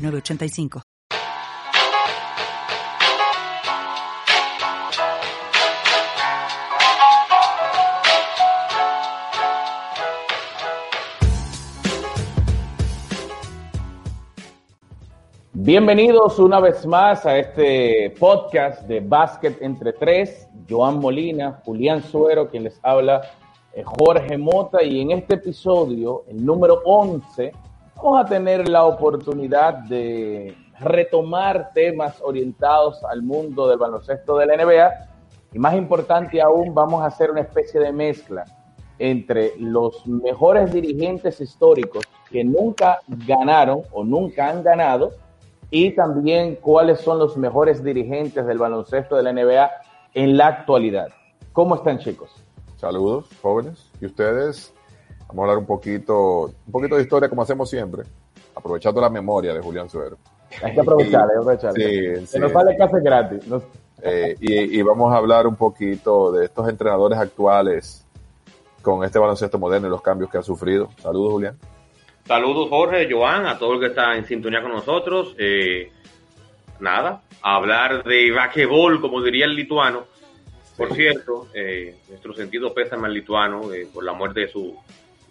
985. Bienvenidos una vez más a este podcast de Básquet entre tres. Joan Molina, Julián Suero, quien les habla, eh, Jorge Mota, y en este episodio, el número 11, vamos a tener la oportunidad de retomar temas orientados al mundo del baloncesto de la NBA y más importante aún vamos a hacer una especie de mezcla entre los mejores dirigentes históricos que nunca ganaron o nunca han ganado y también cuáles son los mejores dirigentes del baloncesto de la NBA en la actualidad. ¿Cómo están chicos? Saludos, jóvenes. ¿Y ustedes? Vamos a hablar un poquito, un poquito de historia como hacemos siempre, aprovechando la memoria de Julián Suero. Hay que aprovechar, hay que aprovechar. Sí, sí, nos vale casi gratis. Eh, y, vamos a hablar un poquito de estos entrenadores actuales con este baloncesto moderno y los cambios que ha sufrido. Saludos, Julián. Saludos, Jorge, Joan, a todo el que está en sintonía con nosotros. Eh, nada, a hablar de basquetbol, como diría el lituano. Por cierto, eh, nuestro sentido pésame al lituano por la muerte de su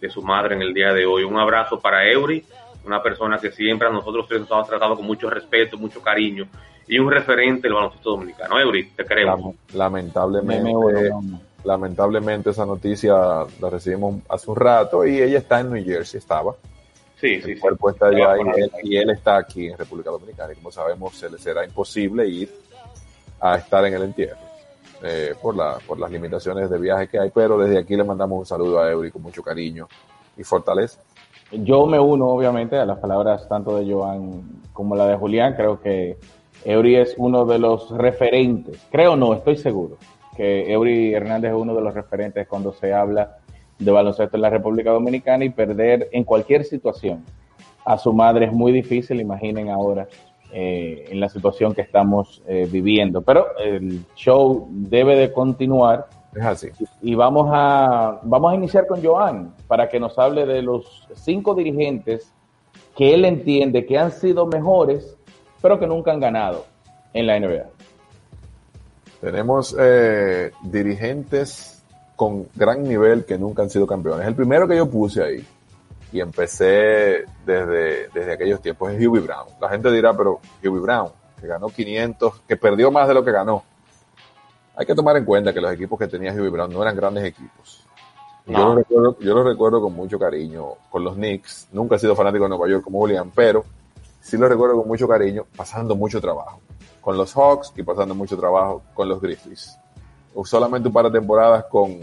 de su madre en el día de hoy. Un abrazo para Eury, una persona que siempre a nosotros nos ha tratado con mucho respeto, mucho cariño y un referente del baloncesto dominicano. Eury, te queremos. Lamentablemente, lamentablemente esa noticia la recibimos hace un rato y ella está en New Jersey, estaba. Sí, sí, cuerpo está allá y él, está aquí en República Dominicana y como sabemos se le será imposible ir a estar en el entierro. Eh, por, la, por las limitaciones de viaje que hay, pero desde aquí le mandamos un saludo a Eury con mucho cariño y fortaleza. Yo me uno obviamente a las palabras tanto de Joan como la de Julián, creo que Eury es uno de los referentes, creo no, estoy seguro, que Eury Hernández es uno de los referentes cuando se habla de baloncesto en la República Dominicana y perder en cualquier situación a su madre es muy difícil, imaginen ahora eh, en la situación que estamos eh, viviendo. Pero el show debe de continuar. Es así. Y vamos a, vamos a iniciar con Joan para que nos hable de los cinco dirigentes que él entiende que han sido mejores, pero que nunca han ganado en la NBA. Tenemos eh, dirigentes con gran nivel que nunca han sido campeones. El primero que yo puse ahí y empecé desde, desde aquellos tiempos, es Huey Brown. La gente dirá, pero Huey Brown, que ganó 500, que perdió más de lo que ganó. Hay que tomar en cuenta que los equipos que tenía Huey Brown no eran grandes equipos. Yo, lo recuerdo, yo lo recuerdo con mucho cariño con los Knicks. Nunca he sido fanático de Nueva York como William, pero sí lo recuerdo con mucho cariño, pasando mucho trabajo. Con los Hawks y pasando mucho trabajo con los Grizzlies. Solamente un par de temporadas con,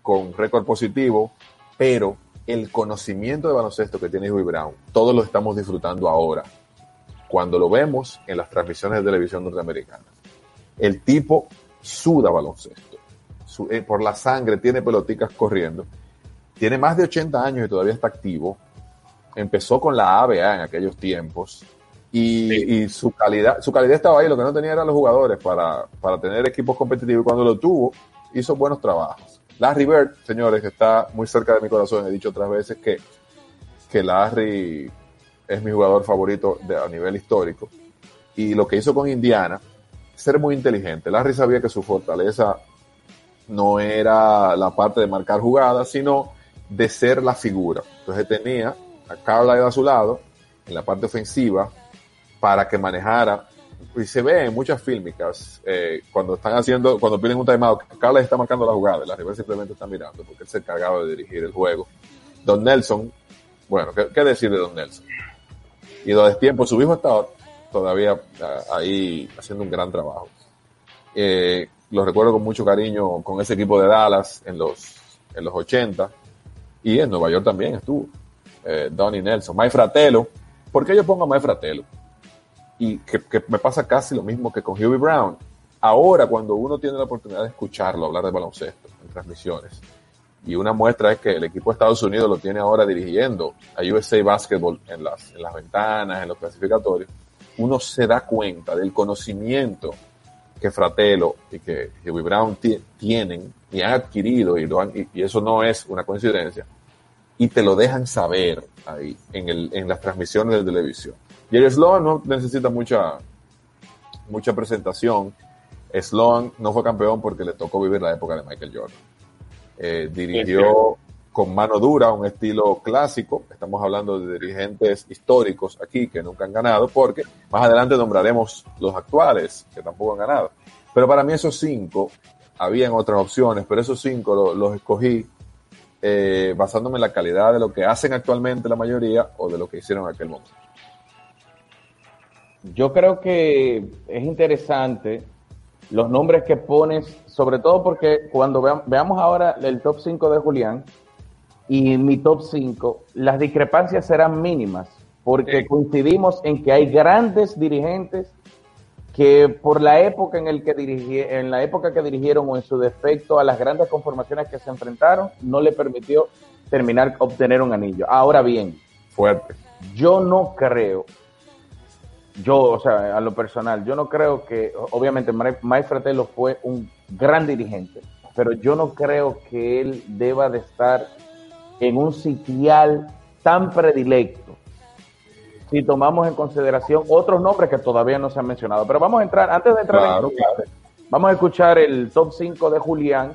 con récord positivo, pero el conocimiento de baloncesto que tiene Huey Brown, todos lo estamos disfrutando ahora, cuando lo vemos en las transmisiones de televisión norteamericanas. El tipo suda baloncesto, eh, por la sangre tiene peloticas corriendo, tiene más de 80 años y todavía está activo, empezó con la ABA en aquellos tiempos, y, su calidad, su calidad estaba ahí, lo que no tenía eran los jugadores para, para tener equipos competitivos, y cuando lo tuvo, hizo buenos trabajos. Larry Bird, señores, está muy cerca de mi corazón. He dicho otras veces que, que Larry es mi jugador favorito de, a nivel histórico. Y lo que hizo con Indiana, ser muy inteligente. Larry sabía que su fortaleza no era la parte de marcar jugadas, sino de ser la figura. Entonces tenía a Carla a su lado, en la parte ofensiva, para que manejara y se ve en muchas fílmicas, eh, cuando están haciendo, cuando piden un timeout, Carles está marcando la jugada, la rival simplemente está mirando, porque él se encargaba de dirigir el juego. Don Nelson, bueno, ¿qué, decir de Don Nelson? Y lo tiempo, su hijo está todavía ah, ahí haciendo un gran trabajo. Eh, lo recuerdo con mucho cariño con ese equipo de Dallas en los, en los 80 y en Nueva York también estuvo. Eh, Donnie Nelson, Mike Fratello, ¿por qué yo pongo a Mike Fratello? Y que, me pasa casi lo mismo que con Hughie Brown. Ahora, cuando uno tiene la oportunidad de escucharlo hablar de baloncesto en transmisiones, y una muestra es que el equipo de Estados Unidos lo tiene ahora dirigiendo a USA Basketball en las, en las ventanas, en los clasificatorios, uno se da cuenta del conocimiento que Fratello y que Hughie Brown tienen y han adquirido, y, y, eso no es una coincidencia, y te lo dejan saber ahí en, el, en las transmisiones de televisión. Y el Sloan no necesita mucha, mucha presentación. Sloan no fue campeón porque le tocó vivir la época de Michael Jordan. Eh, dirigió con mano dura un estilo clásico. Estamos hablando de dirigentes históricos aquí que nunca han ganado, porque más adelante nombraremos los actuales que tampoco han ganado. Pero para mí esos cinco, habían otras opciones, pero esos cinco los, escogí eh, basándome en la calidad de lo que hacen actualmente la mayoría o de lo que hicieron en aquel momento. Yo creo que es interesante los nombres que pones, sobre todo porque cuando veamos ahora el top 5 de Julián y mi top 5, las discrepancias serán mínimas, porque coincidimos en que hay grandes dirigentes que por la época en el que dirigí, en la época que dirigieron o en su defecto a las grandes conformaciones que se enfrentaron, no le permitió terminar obtener un anillo. Ahora bien, fuerte. Yo no creo yo, o sea, a lo personal, yo no creo que, obviamente, Mike Fratello fue un gran dirigente, pero yo no creo que él deba de estar en un sitial tan predilecto si tomamos en consideración otros nombres que todavía no se han mencionado. Pero vamos a entrar, antes de entrar en vamos a escuchar el top 5 de Julián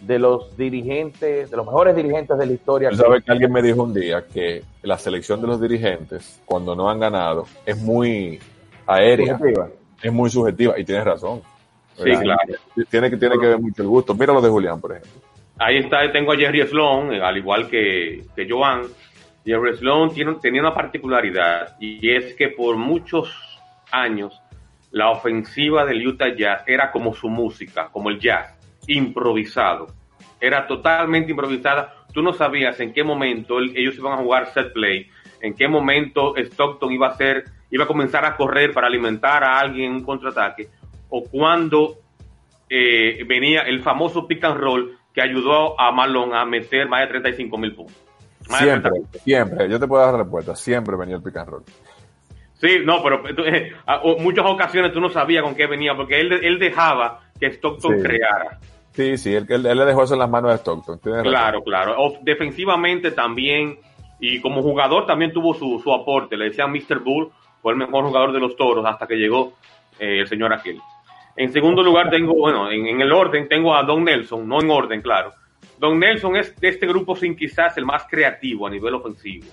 de los dirigentes, de los mejores dirigentes de la historia. Sabes que alguien me dijo un día que la selección de los dirigentes, cuando no han ganado, es muy aérea, es muy subjetiva, y tienes razón. Sí, claro. Tiene que, tiene que ver mucho el gusto. Mira lo de Julián, por ejemplo. Ahí está, tengo a Jerry Sloan, al igual que, que Joan. Jerry Sloan tiene, tenía una particularidad, y es que por muchos años la ofensiva del Utah Jazz era como su música, como el jazz improvisado. Era totalmente improvisada. Tú no sabías en qué momento ellos iban a jugar set play, en qué momento Stockton iba a hacer, iba a comenzar a correr para alimentar a alguien en un contraataque, o cuando eh, venía el famoso pick and roll que ayudó a Malone a meter más de 35 mil puntos. siempre, siempre, yo te puedo dar la respuesta, siempre venía el pick and roll. Sí, no, pero eh, muchas ocasiones tú no sabías con qué venía, porque él, él dejaba que Stockton creara. Sí, sí, él, le dejó eso en las manos de Stockton. Claro, claro. defensivamente también, y como jugador también tuvo su, su aporte. Le decían Mr. Bull, fue el mejor jugador de los toros hasta que llegó eh, el señor aquel. En segundo lugar tengo, bueno, en, el orden tengo a Don Nelson, no en orden, claro. Don Nelson es de este grupo sin quizás el más creativo a nivel ofensivo.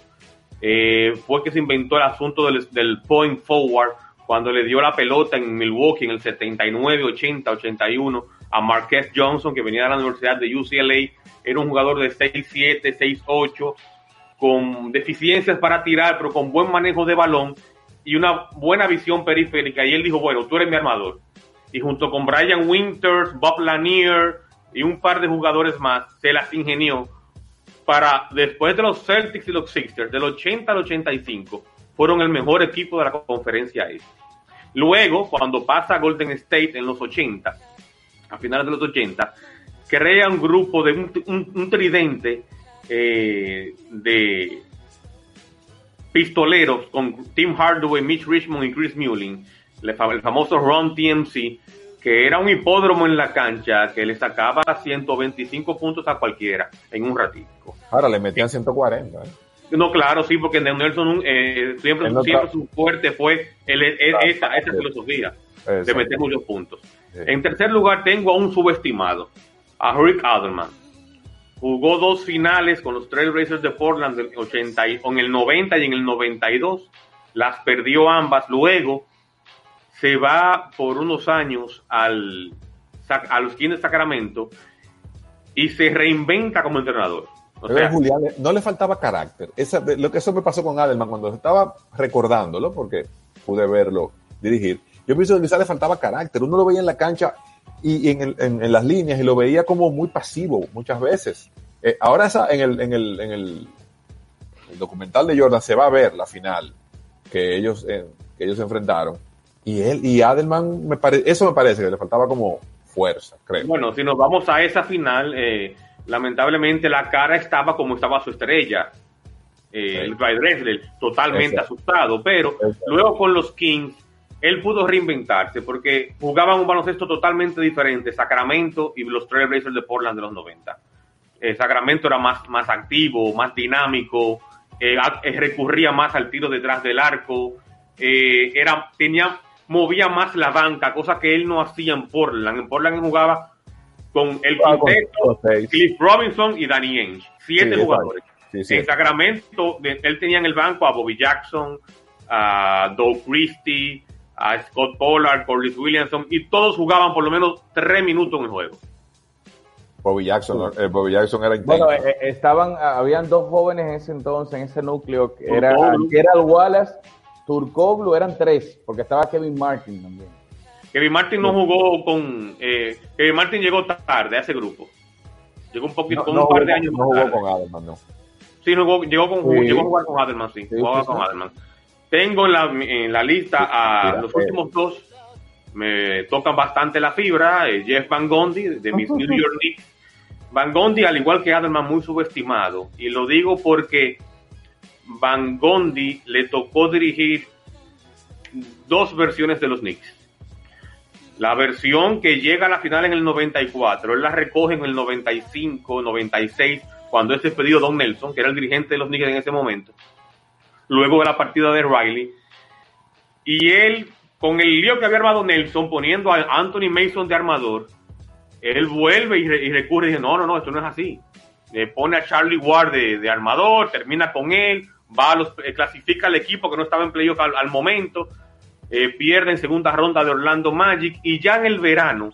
Eh, fue que se inventó el asunto del, del point forward cuando le dio la pelota en Milwaukee en el 79, 80, 81 a Marquez Johnson, que venía de la Universidad de UCLA, era un jugador de 6'7, 6'8, con deficiencias para tirar, pero con buen manejo de balón y una buena visión periférica. Y él dijo, bueno, tú eres mi armador. Y junto con Brian Winters, Bob Lanier y un par de jugadores más, se las ingenió para, después de los Celtics y los Sixers, del 80 al 85, fueron el mejor equipo de la conferencia este. Luego, cuando pasa a Golden State en los 80, a finales de los 80, crea un grupo de un, tridente eh, de pistoleros con Tim Hardaway, Mitch Richmond y Chris Mullin, el, famoso Ron TMC, que era un hipódromo en la cancha que le sacaba 125 puntos a cualquiera en un ratito. Ahora le metían 140. ¿eh? No, claro, sí, porque Nelson eh, siempre, siempre su fuerte fue esa, filosofía de meter muchos puntos. En tercer lugar, tengo a un subestimado, a Rick Adelman. Jugó dos finales con los Trailblazers de Portland en, 80, en el 90 y en el 92. Las perdió ambas. Luego se va por unos años al, a los Kings de Sacramento y se reinventa como entrenador. Julián, no le faltaba carácter. lo que eso me pasó con Adelman cuando estaba recordándolo, porque pude verlo dirigir yo pienso que quizás le faltaba carácter. Uno lo veía en la cancha y en, las líneas y lo veía como muy pasivo muchas veces. Eh, ahora esa, en, el, en, el, en el, documental de Jordan se va a ver la final que ellos, eh, que ellos se enfrentaron. Y él y Adelman, me pare, eso me parece que le faltaba como fuerza, creo. Bueno, si nos vamos a esa final, eh, lamentablemente la cara estaba como estaba su estrella, eh, el Clyde Drexler, totalmente Exacto. asustado, pero Exacto. luego con los Kings, él pudo reinventarse porque jugaban un baloncesto totalmente diferente, Sacramento y los Trailblazers de Portland de los 90. Eh, Sacramento era más, más activo, más dinámico, eh, eh, recurría más al tiro detrás del arco, eh, era, tenía, movía más la banca, cosa que él no hacía en Portland. En Portland él jugaba con el Ah, con quinteto, seis. Cliff Robinson y Danny Ainge, siete Sí, jugadores. Sí, sí. En Sacramento, él tenía en el banco a Bobby Jackson, a Doug Christie, a Scott Pollard, Corliss Williamson, y todos jugaban por lo menos tres minutos en el juego. Bobby Jackson, eh, Bobby Jackson era intenso. Bueno, eh, estaban, habían dos jóvenes en ese entonces, en ese núcleo, que era. Gerald Wallace, Turkoglu, eran tres, porque estaba Kevin Martin también. Kevin Martin no jugó con... eh, Kevin Martin llegó tarde a ese grupo. Llegó un poquito, no, con no un par jugó, de años no más jugó tarde. con Adelman, no. Sí, jugó, llegó, con, Sí. llegó a jugar con Adelman, sí. Sí, jugaba sí, con sí. Adelman. Tengo en la, en la lista a Mira, los eh. últimos dos. Me tocan bastante la fibra. eh, Jeff Van Gundy, de mis New York Knicks. Van Gundy, al igual que Adelman, muy subestimado. Y lo digo porque Van Gundy le tocó dirigir dos versiones de los Knicks. La versión que llega a la final en el 94, él la recoge en el 95, 96, cuando es despedido Don Nelson, que era el dirigente de los Knicks en ese momento. Luego de la partida de Riley. Y él, con el lío que había armado Nelson, poniendo a Anthony Mason de armador, él vuelve y, re- y recurre y dice, no, no, no, esto no es así. Le pone a Charlie Ward de, de armador, termina con él, va a los, eh, clasifica al equipo que no estaba en playoff al, al momento, eh, pierde en segunda ronda de Orlando Magic y ya en el verano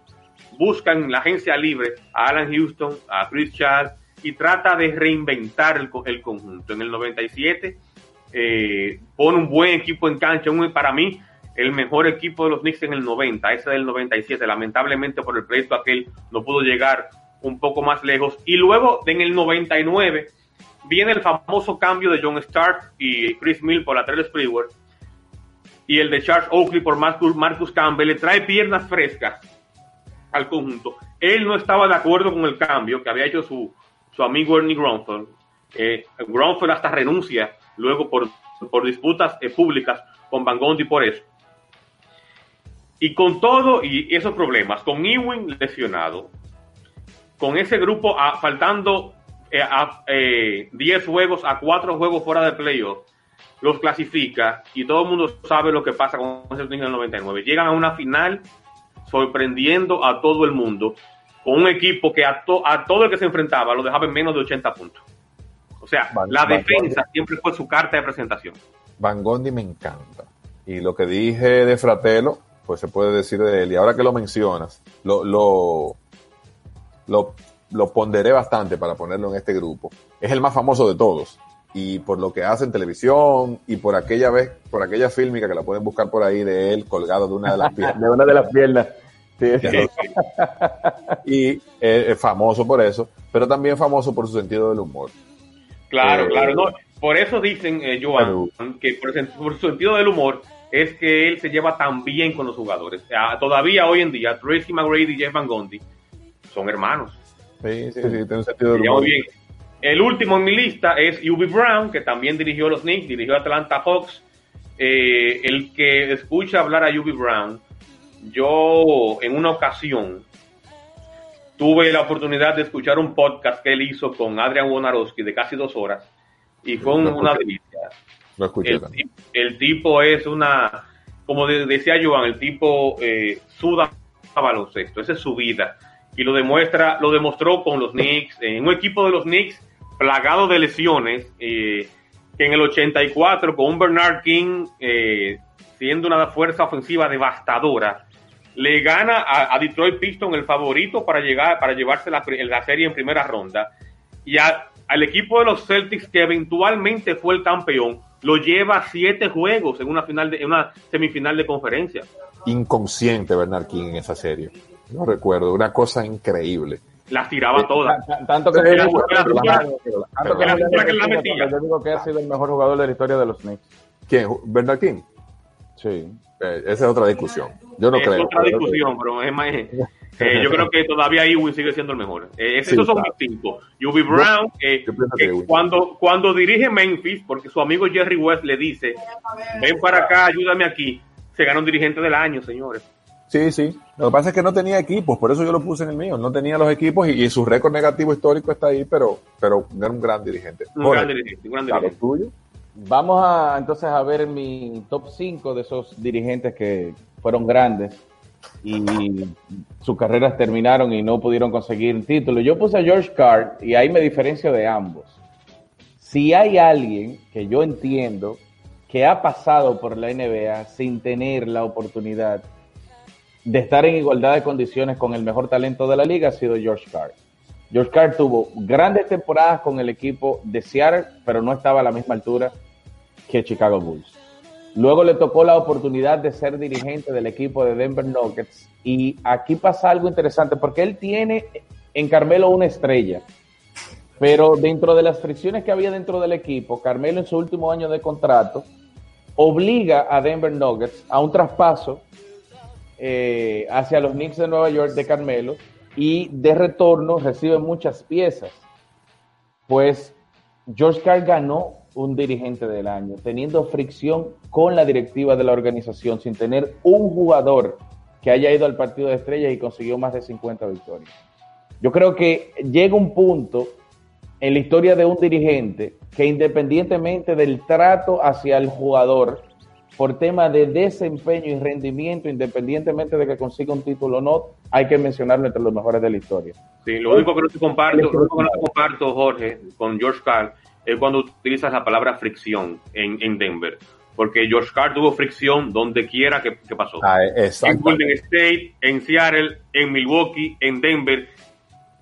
buscan la agencia libre a Alan Houston, a Chris Chad y trata de reinventar el, el conjunto. En el 97 eh, pone un buen equipo en cancha, un, para mí el mejor equipo de los Knicks en el 90, ese del 97, lamentablemente por el proyecto aquel no pudo llegar un poco más lejos. Y luego en el 99 viene el famoso cambio de John Stark y Chris Mill por la Trell Sprewell y el de Charles Oakley por Marcus, Marcus Campbell le trae piernas frescas al conjunto. Él no estaba de acuerdo con el cambio que había hecho su, su amigo Ernie Grunfeld. Eh, Grunfeld hasta renuncia luego por, por disputas eh, públicas con Van Gundy por eso. Y con todo y esos problemas, con Ewing lesionado, con ese grupo faltando eh, a, eh, 10 juegos a 4 juegos fuera de playoff, los clasifica y todo el mundo sabe lo que pasa con ese Knicks en el 99. Llegan a una final sorprendiendo a todo el mundo con un equipo que a, to- a todo el que se enfrentaba lo dejaba en menos de 80 puntos. O sea, Van- la Van defensa siempre fue su carta de presentación. Van Gondi me encanta. Y lo que dije de Fratello, pues se puede decir de él. Y ahora que lo mencionas, lo, lo, lo, lo ponderé bastante para ponerlo en este grupo. Es el más famoso de todos. Y por lo que hace en televisión y por aquella vez, por aquella fílmica que la pueden buscar por ahí de él colgado de una de las piernas. De una de las piernas. Sí, sí. y eh, es famoso por eso, pero también famoso por su sentido del humor. Claro, Eh, claro. No, por eso dicen, eh, Joan, que por, por su sentido del humor es que él se lleva tan bien con los jugadores. Ah, todavía hoy en día, Tracy McGrady y Jeff Van Gundy son hermanos. Sí, sí, sí, tiene un sentido Se del humor. bien. El último en mi lista es Ubi Brown, que también dirigió los Knicks, dirigió Atlanta Hawks. Eh, el que escucha hablar a Ubi Brown, yo en una ocasión tuve la oportunidad de escuchar un podcast que él hizo con Adrian Wonarowski de casi dos horas y fue una delicia. Lo escuché El, el tipo es una, como de- decía Joan, el tipo eh, suda baloncesto, esa es su vida. Y lo demuestra, lo demostró con los Knicks, en un equipo de los Knicks plagado de lesiones, eh, que en el 84 con un Bernard King eh, siendo una fuerza ofensiva devastadora, le gana a, a Detroit Pistons el favorito para llegar, para llevarse la, la serie en primera ronda. Y a- al equipo de los Celtics, que eventualmente fue el campeón, lo lleva a siete juegos en una final de, en una semifinal de conferencia. Inconsciente Bernard King en esa serie. No recuerdo, una cosa increíble. Las tiraba todas. Tan- Tanto que, la metía. yo digo que ha sido el mejor jugador de la historia de los Knicks. ¿Quién? ¿Bernard King? Sí. Eh, esa es otra discusión. Yo no es creo. otra discusión, pero es más. eh, yo creo que todavía Ewing sigue siendo el mejor. Eh, esos Sí, son claro. mis cinco. UB Brown, eh, Ewing. cuando, cuando dirige Memphis, porque su amigo Jerry West le dice: Ven para acá, ayúdame aquí. Se gana un dirigente del año, señores. Sí, sí. Lo que pasa es que no tenía equipos, por eso yo lo puse en el mío. No tenía los equipos y, y su récord negativo histórico está ahí, pero, pero era un gran dirigente. Un Jorge, gran dirigente. Un gran ¿a lo dirigente. tuyo? Vamos a entonces a ver mi top 5 de esos dirigentes que fueron grandes y sus carreras terminaron y no pudieron conseguir título. Yo puse a George Carr y ahí me diferencio de ambos. Si hay alguien que yo entiendo que ha pasado por la NBA sin tener la oportunidad de estar en igualdad de condiciones con el mejor talento de la liga, ha sido George Carr. George Carr tuvo grandes temporadas con el equipo de Seattle, pero no estaba a la misma altura que Chicago Bulls. Luego le tocó la oportunidad de ser dirigente del equipo de Denver Nuggets y aquí pasa algo interesante porque él tiene en Carmelo una estrella, pero dentro de las fricciones que había dentro del equipo, Carmelo en su último año de contrato obliga a Denver Nuggets a un traspaso eh, hacia los Knicks de Nueva York de Carmelo y de retorno recibe muchas piezas. Pues George Carl ganó un dirigente del año, teniendo fricción con la directiva de la organización, sin tener un jugador que haya ido al partido de estrellas y consiguió más de 50 victorias. Yo creo que llega un punto en la historia de un dirigente que independientemente del trato hacia el jugador, por tema de desempeño y rendimiento, independientemente de que consiga un título o no, hay que mencionarlo entre los mejores de la historia. Sí, lo único que no te comparto, lo único que no te comparto, Jorge, con George Carl, es cuando utilizas la palabra fricción en, en Denver. Porque George Carl tuvo fricción donde quiera que, que pasó. Ah, en exacto. Golden State, en Seattle, en Milwaukee, en Denver,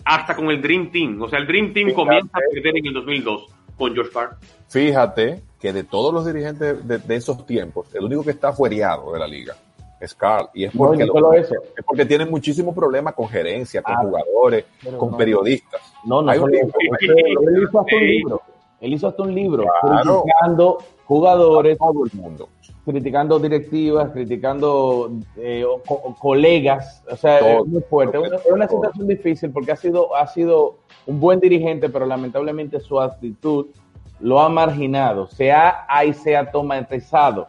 hasta con el Dream Team. O sea, el Dream Team Fíjate. comienza a perder en el 2002 con George Carl. Fíjate que de todos los dirigentes de, de esos tiempos, el único que está fuereado de la liga es Carl. Y es porque, no eso. es porque tienen muchísimos problemas con gerencia, con Ah, jugadores, con no. periodistas. No, no, Hay un libro. Él hizo hasta un libro. Claro. criticando jugadores, todo el mundo. criticando directivas, criticando eh, co- colegas, o sea, Todo, es muy fuerte. Es una, situación difícil porque ha sido, ha sido un buen dirigente, pero lamentablemente su actitud lo ha marginado, se ha, ahí se ha tomatizado.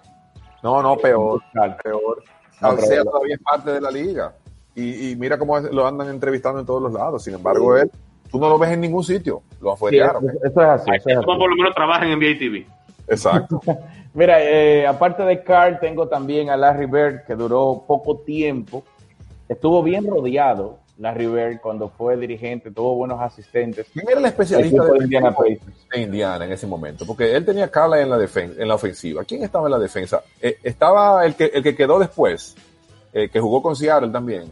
No, no, peor, peor. No, Alcea todavía es parte de la liga. Y, y mira cómo lo andan entrevistando en todos los lados. Sin embargo, él, tú no lo ves en ningún sitio. Lo Sí, afuerearon. eso, eso es así. eso es así. Como por lo menos trabaja en NBA TV. Exacto. Mira, eh, aparte de Carl, tengo también a Larry Bird, que duró poco tiempo. Estuvo bien rodeado, Larry Bird, cuando fue dirigente, tuvo buenos asistentes. ¿Quién era el especialista de de Indiana de Indiana en ese momento? Porque él tenía Carla en la, defen- en la ofensiva. ¿Quién estaba en la defensa? Eh, estaba el que, el que quedó después, eh, que jugó con Seattle también.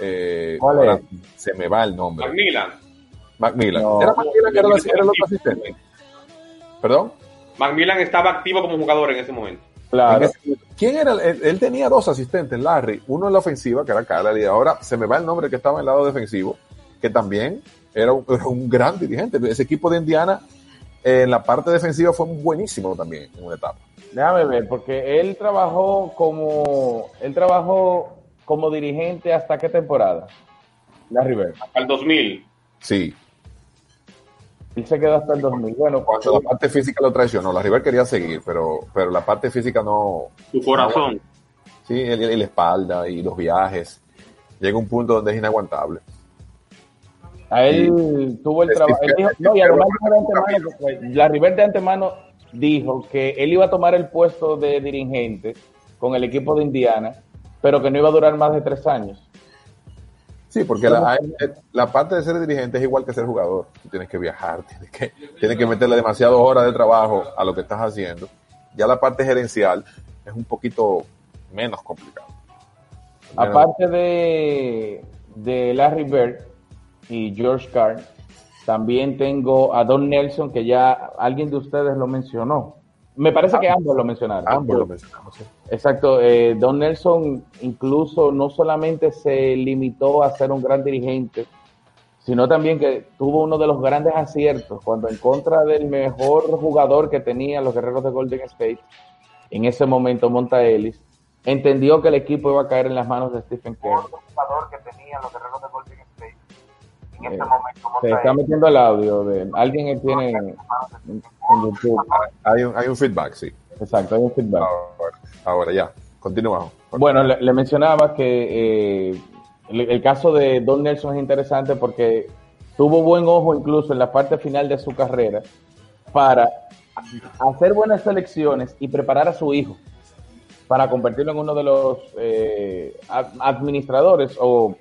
Eh, ¿Cuál es? Se me va el nombre. Macmillan. Macmillan. No. ¿Era Macmillan que era, la- era el otro asistente? ¿Perdón? Macmillan estaba activo como jugador en ese momento. Claro. Ese. ¿Quién era? el- Él, él tenía dos asistentes, Larry. Uno en la ofensiva, que era Carla, y ahora se me va el nombre que estaba en el lado defensivo, que también era un, era un gran dirigente. Ese equipo de Indiana, eh, en la parte defensiva, fue buenísimo también en una etapa. Déjame ver, porque él trabajó como él trabajó como dirigente hasta qué temporada? Larry Bird. Al 2000. Sí, Él se quedó hasta el 2000. Bueno, cuando la parte física lo traicionó. La River quería seguir, pero, pero la parte física no. Su corazón. Sí, y, y la espalda y los viajes. Llega un punto donde es inaguantable. A él tuvo el trabajo. No, y además de antemano, la River de antemano dijo que él iba a tomar el puesto de dirigente con el equipo de Indiana, pero que no iba a durar más de tres años. Sí, porque la, la parte de ser dirigente es igual que ser jugador. Tú tienes que viajar, tienes que, tienes que meterle demasiadas horas de trabajo a lo que estás haciendo. Ya la parte gerencial es un poquito menos complicado. Menos- Aparte de, de Larry Bird y George Carr, también tengo a Don Nelson, que ya alguien de ustedes lo mencionó. Me parece que ambos lo mencionaron. ambos lo mencionamos. sí. Exacto. eh, Don Nelson incluso no solamente se limitó a ser un gran dirigente, sino también que tuvo uno de los grandes aciertos cuando en contra del mejor jugador que tenían los guerreros de Golden State, en ese momento Monta Ellis, entendió que el equipo iba a caer en las manos de Stephen Curry. En Eh, ese momento, Se está metiendo el audio de alguien que tiene en, en YouTube. Hay un, hay un feedback, sí. Exacto, hay un feedback. Ahora, ahora ya, continuamos. Bueno, le, le mencionaba que eh, el, el caso de Don Nelson es interesante porque tuvo buen ojo incluso en la parte final de su carrera para hacer buenas selecciones y preparar a su hijo para convertirlo en uno de los eh, ad- administradores o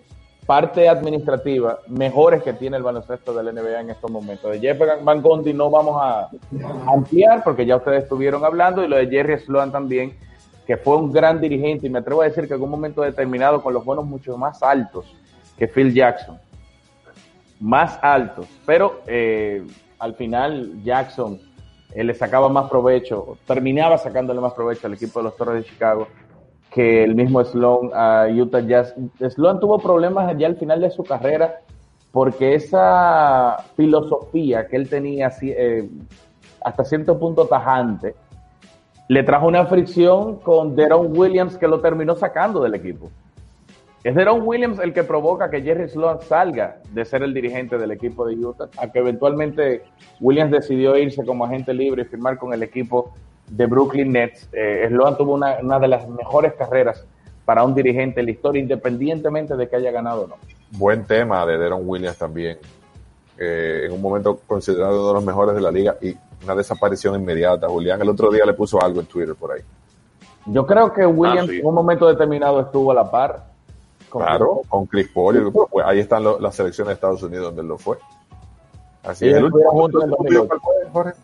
parte administrativa mejores que tiene el baloncesto del NBA en estos momentos. De Jeff Van Gundy no vamos a ampliar porque ya ustedes estuvieron hablando y lo de Jerry Sloan también, que fue un gran dirigente y me atrevo a decir que en un momento determinado con los bonos mucho más altos que Phil Jackson. Más altos, pero eh, al final Jackson le sacaba más provecho, terminaba sacándole más provecho al equipo de los Toros de Chicago que el mismo Sloan a Utah Jazz. Sloan tuvo problemas ya al final de su carrera porque esa filosofía que él tenía eh, hasta cierto punto tajante le trajo una fricción con Deron Williams que lo terminó sacando del equipo. Es Deron Williams el que provoca que Jerry Sloan salga de ser el dirigente del equipo de Utah, a que eventualmente Williams decidió irse como agente libre y firmar con el equipo de Brooklyn Nets. Eh, Sloan tuvo una, una de las mejores carreras para un dirigente en la historia, independientemente de que haya ganado o no. Buen tema de Deron Williams también. Eh, en un momento considerado uno de los mejores de la liga y una desaparición inmediata. Julián el otro día le puso algo en Twitter por ahí. Yo creo que Williams Ah, sí. en un momento determinado estuvo a la par. con- Claro, con Chris Paul. pues, ahí están lo- las selecciones de Estados Unidos donde lo fue. Así es. ¿El último, estuvieron juntos en el tuyo 2008. cuál fue, Jorge?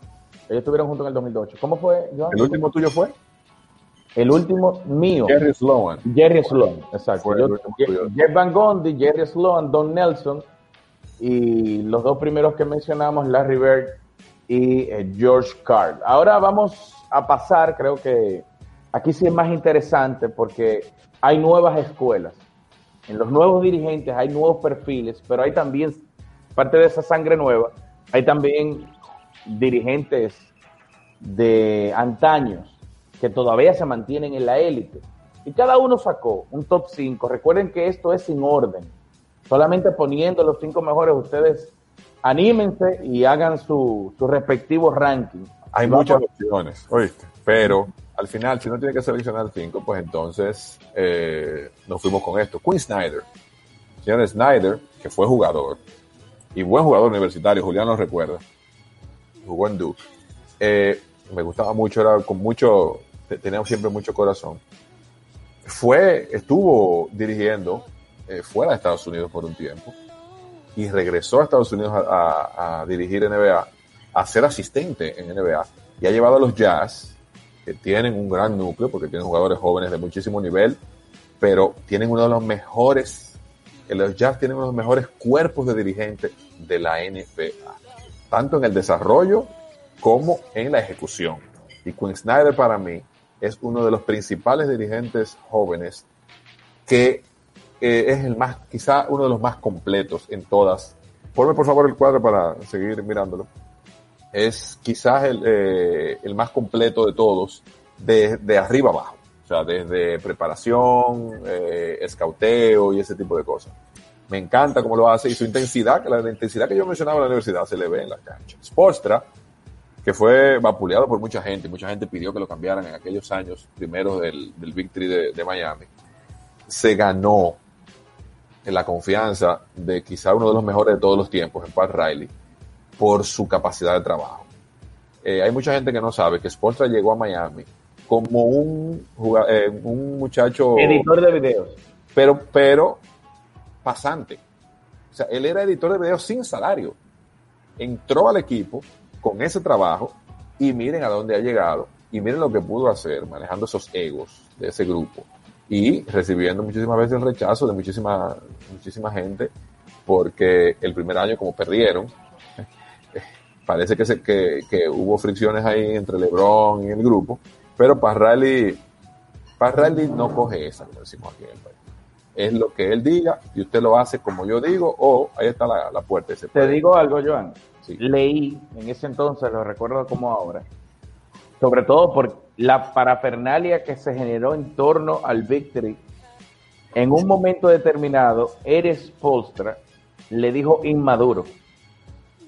Ellos estuvieron juntos en el 2008. ¿Cómo fue, Joan? ¿El último tuyo fue? El último mío. Jerry Sloan. Jerry Sloan, exacto. Yo-. Jeff Van Gundy, Jerry Sloan, Don Nelson y los dos primeros que mencionamos, Larry Bird y eh, George Card. Ahora vamos a pasar, creo que aquí sí es más interesante porque hay nuevas escuelas. En los nuevos dirigentes hay nuevos perfiles, pero hay también, parte de esa sangre nueva, hay también dirigentes de antaños que todavía se mantienen en la élite. Y cada uno sacó un top 5. Recuerden que esto es sin orden. Solamente poniendo los cinco mejores, ustedes anímense y hagan su, su respectivo ranking. Hay muchas opciones, ¿oíste? Pero al final, si no tiene que seleccionar cinco, pues entonces eh, nos fuimos con esto. Quinn Snyder. Señor Snyder, que fue jugador y buen jugador universitario, Julián lo recuerda. Jugó en Duke. Eh, me gustaba mucho, era con mucho, te- tenía siempre mucho corazón. Fue, estuvo dirigiendo eh, fuera de Estados Unidos por un tiempo y regresó a Estados Unidos a, a- a dirigir NBA, a ser asistente en NBA y ha llevado a los Jazz, que tienen un gran núcleo porque tienen jugadores jóvenes de muchísimo nivel, pero tienen uno de los mejores, que los Jazz tienen uno de los mejores cuerpos de dirigentes de la NBA, tanto en el desarrollo como en la ejecución. Y Quinn Snyder para mí es uno de los principales dirigentes jóvenes que eh, es el más, quizá uno de los más completos en todas. Ponme por favor el cuadro para seguir mirándolo. Es quizás el, eh, más completo de todos, de arriba abajo. O sea, desde preparación, eh, escauteo y ese tipo de cosas. Me encanta cómo lo hace y su intensidad, que la, intensidad que yo mencionaba en la universidad se le ve en la cancha. Sportstra, que fue vapuleado por mucha gente, mucha gente pidió que lo cambiaran en aquellos años primeros del, del Victory de, de Miami, se ganó en la confianza de quizá uno de los mejores de todos los tiempos, en Pat Riley, por su capacidad de trabajo. Eh, hay mucha gente que no sabe que Spolstra llegó a Miami como un, eh, un muchacho, Editor de videos. pero, pero pasante. O sea, él era editor de videos sin salario. Entró al equipo con ese trabajo y miren a dónde ha llegado y miren lo que pudo hacer manejando esos egos de ese grupo y recibiendo muchísimas veces el rechazo de muchísima, muchísima gente porque el primer año como perdieron, parece que, se, que, que hubo fricciones ahí entre LeBron y el grupo, pero Parrali, Parrali no coge esa, como decimos aquí en el país. Es lo que él diga y usted lo hace como yo digo o ahí está la, la puerta. Te digo algo, Joan. Sí. Leí en ese entonces, lo recuerdo como ahora, sobre todo por la parafernalia que se generó en torno al Victory. En un momento determinado, Eres Postra le dijo inmaduro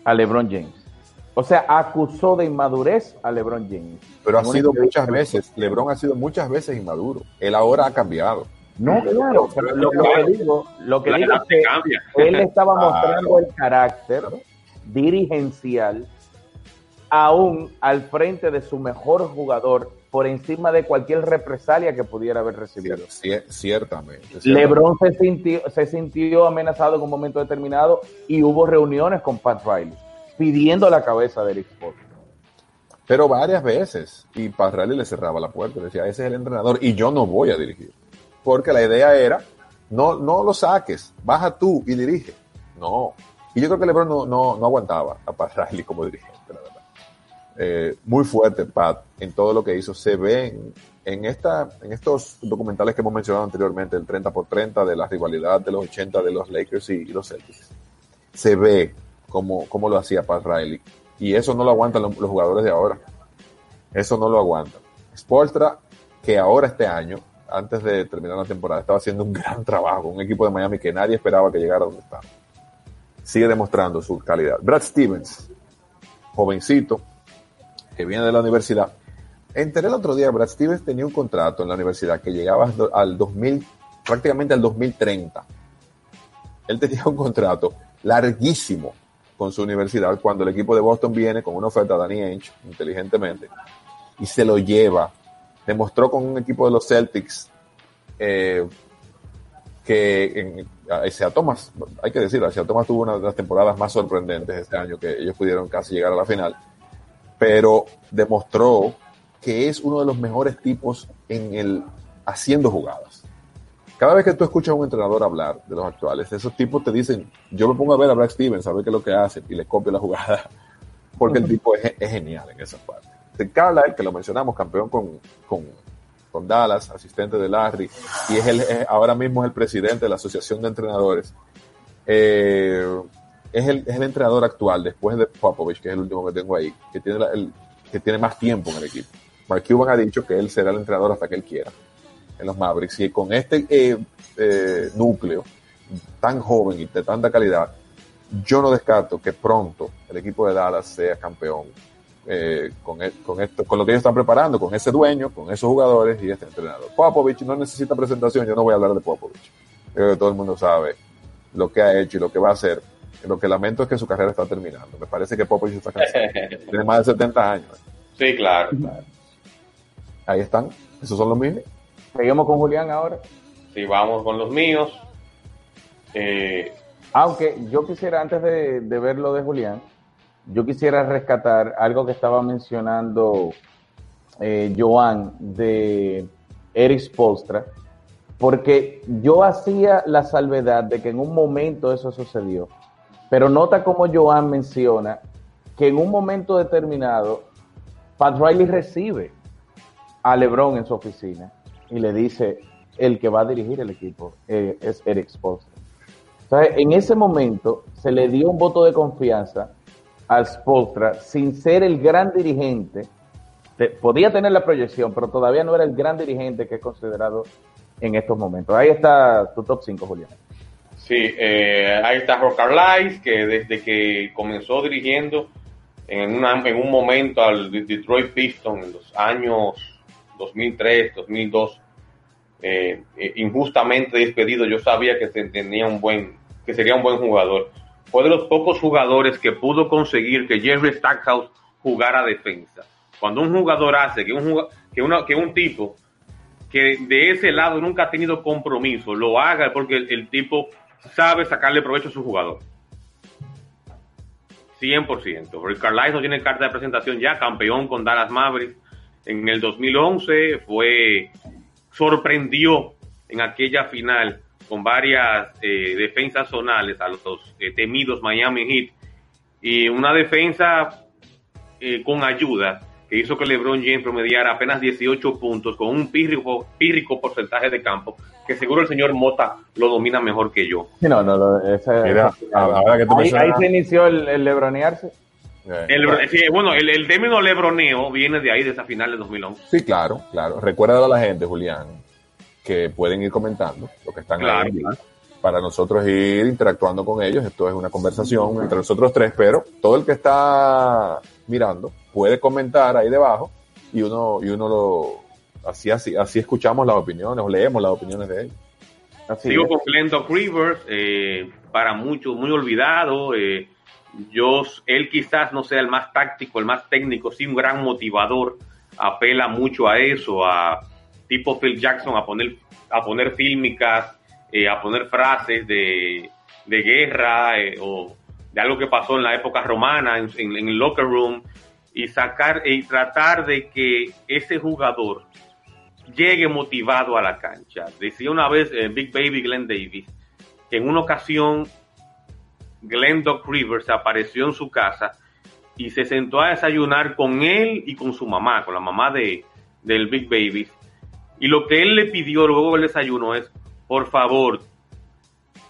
a LeBron James. O sea, acusó de inmadurez a LeBron James. Pero ha sido muchas veces, LeBron ha sido muchas veces inmaduro. Él ahora ha cambiado. No, claro, pero lo, que digo, lo que digo edad es que cambia. él estaba mostrando el carácter dirigencial aún al frente de su mejor jugador por encima de cualquier represalia que pudiera haber recibido. Cier- ciertamente. ciertamente. LeBron se sintió, se sintió amenazado en un momento determinado y hubo reuniones con Pat Riley pidiendo la cabeza de Eric Spoelstra. Pero varias veces. Y Parrelli le cerraba la puerta. Decía, ese es el entrenador y yo no voy a dirigir. Porque la idea era, no, no lo saques, baja tú y dirige. No. Y yo creo que LeBron no, no, no aguantaba a Parrelli como dirigente, la verdad. Eh, muy fuerte, Pat, en todo lo que hizo. Se ve en, en, esta, en estos documentales que hemos mencionado anteriormente, el 30 por 30 de la rivalidad de los 80 de los Lakers y, los Celtics. Se ve como, como lo hacía Pat Riley. Y eso no lo aguantan los, los jugadores de ahora. Eso no lo aguantan. Spolstra, que ahora este año, antes de terminar la temporada, estaba haciendo un gran trabajo un equipo de Miami que nadie esperaba que llegara donde está. Sigue demostrando su calidad. Brad Stevens, jovencito, que viene de la universidad. Enteré el otro día, Brad Stevens tenía un contrato en la universidad que llegaba al 2000, prácticamente al 2030. Él tenía un contrato larguísimo con su universidad cuando el equipo de Boston viene con una oferta a Danny Ainge, inteligentemente, y se lo lleva. Demostró con un equipo de los Celtics eh, que en, Isaiah Thomas, hay que decirlo, Isaiah Thomas tuvo una de las temporadas más sorprendentes este año, que ellos pudieron casi llegar a la final, pero demostró que es uno de los mejores tipos en el haciendo jugadas. Cada vez que tú escuchas a un entrenador hablar de los actuales, esos tipos te dicen, yo me pongo a ver a Brad Stevens, a ver qué es lo que hace, y le copio la jugada, porque el tipo es, es genial en esa parte. De Carlisle, que lo mencionamos, campeón con, con, con Dallas, asistente de Larry, y es el, ahora mismo es el presidente de la Asociación de Entrenadores. Eh, es, el, es el entrenador actual, después de Popovich, que es el último que tengo ahí, que tiene, la- el, que tiene más tiempo en el equipo. Mark Cuban ha dicho que él será el entrenador hasta que él quiera en los Mavericks. Y con este eh, eh, núcleo tan joven y de tanta calidad, yo no descarto que pronto el equipo de Dallas sea campeón eh, con, e- con, esto, con lo que ellos están preparando, con ese dueño, con esos jugadores y este entrenador. Popovich no necesita presentación, yo no voy a hablar de Popovich. Creo que todo el mundo sabe lo que ha hecho y lo que va a hacer. Lo que lamento es que su carrera está terminando. Me parece que Popovich está cansado. Tiene más de 70 años. Sí, claro, claro. Ahí están. Esos son los mismos. Seguimos con Julián ahora. Sí, vamos con los míos. Eh, Aunque yo quisiera, antes de, de ver lo de Julián, yo quisiera rescatar algo que estaba mencionando eh, Joan de Eric Spolstra, porque yo hacía la salvedad de que en un momento eso sucedió, pero nota como Joan menciona que en un momento determinado Pat Riley recibe a LeBron en su oficina y le dice el que va a dirigir el equipo eh, es Eric Spolstra. En ese momento se le dio un voto de confianza al Spolstra sin ser el gran dirigente. Te- podía tener la proyección, pero todavía no era el gran dirigente que es considerado en estos momentos. Ahí está tu top 5, Julián. Sí, eh, ahí está Rock Carlisle, que desde que comenzó dirigiendo en, en un momento al De- Detroit Pistons en los años 2003, 2002, eh, eh, injustamente despedido, yo sabía que tenía un buen, que sería un buen jugador. Fue de los pocos jugadores que pudo conseguir que Jerry Stackhouse jugara defensa. Cuando un jugador hace que un, que que un tipo que de ese lado nunca ha tenido compromiso, lo haga porque el, el tipo sabe sacarle provecho a su jugador. 100%. Rick Carlisle tiene carta de presentación ya, campeón con Dallas Mavericks en el 2011, fue sorprendió en aquella final con varias eh, defensas zonales a los eh, temidos Miami Heat y una defensa eh, con ayuda que hizo que LeBron James promediara apenas 18 puntos con un pírrico, pírrico porcentaje de campo que seguro el señor Mota lo domina mejor que yo. No, no, no, esa- Mira, esa- ahora que tú ahí, se inició el, el lebronearse. El- bueno. sí, bueno, el, el término lebroneo viene de ahí, de esa final de 2011. Sí, claro, claro. Recuerda a la gente, Julián, que pueden ir comentando lo que están Claro, ahí para nosotros ir interactuando con ellos. Esto es una conversación entre nosotros tres, pero todo el que está mirando puede comentar ahí debajo y uno, y uno lo, así, así, así escuchamos las opiniones o leemos las opiniones de ellos. Así Sigo es. con Glenn Doc Rivers, eh, para muchos muy olvidado. eh, yo, él quizás no sea el más táctico, el más técnico, sí un gran motivador. Apela mucho a eso, a tipo Phil Jackson, a poner, a poner fílmicas, eh, a poner frases de, de guerra eh, o de algo que pasó en la época romana, en, en- en el locker room, y sacar y tratar de que ese jugador llegue motivado a la cancha. Decía una vez eh, Big Baby Glenn Davis que en una ocasión Glenn Doc Rivers apareció en su casa y se sentó a desayunar con él y con su mamá, con la mamá de, del Big Baby. Y lo que él le pidió luego del desayuno es, por favor,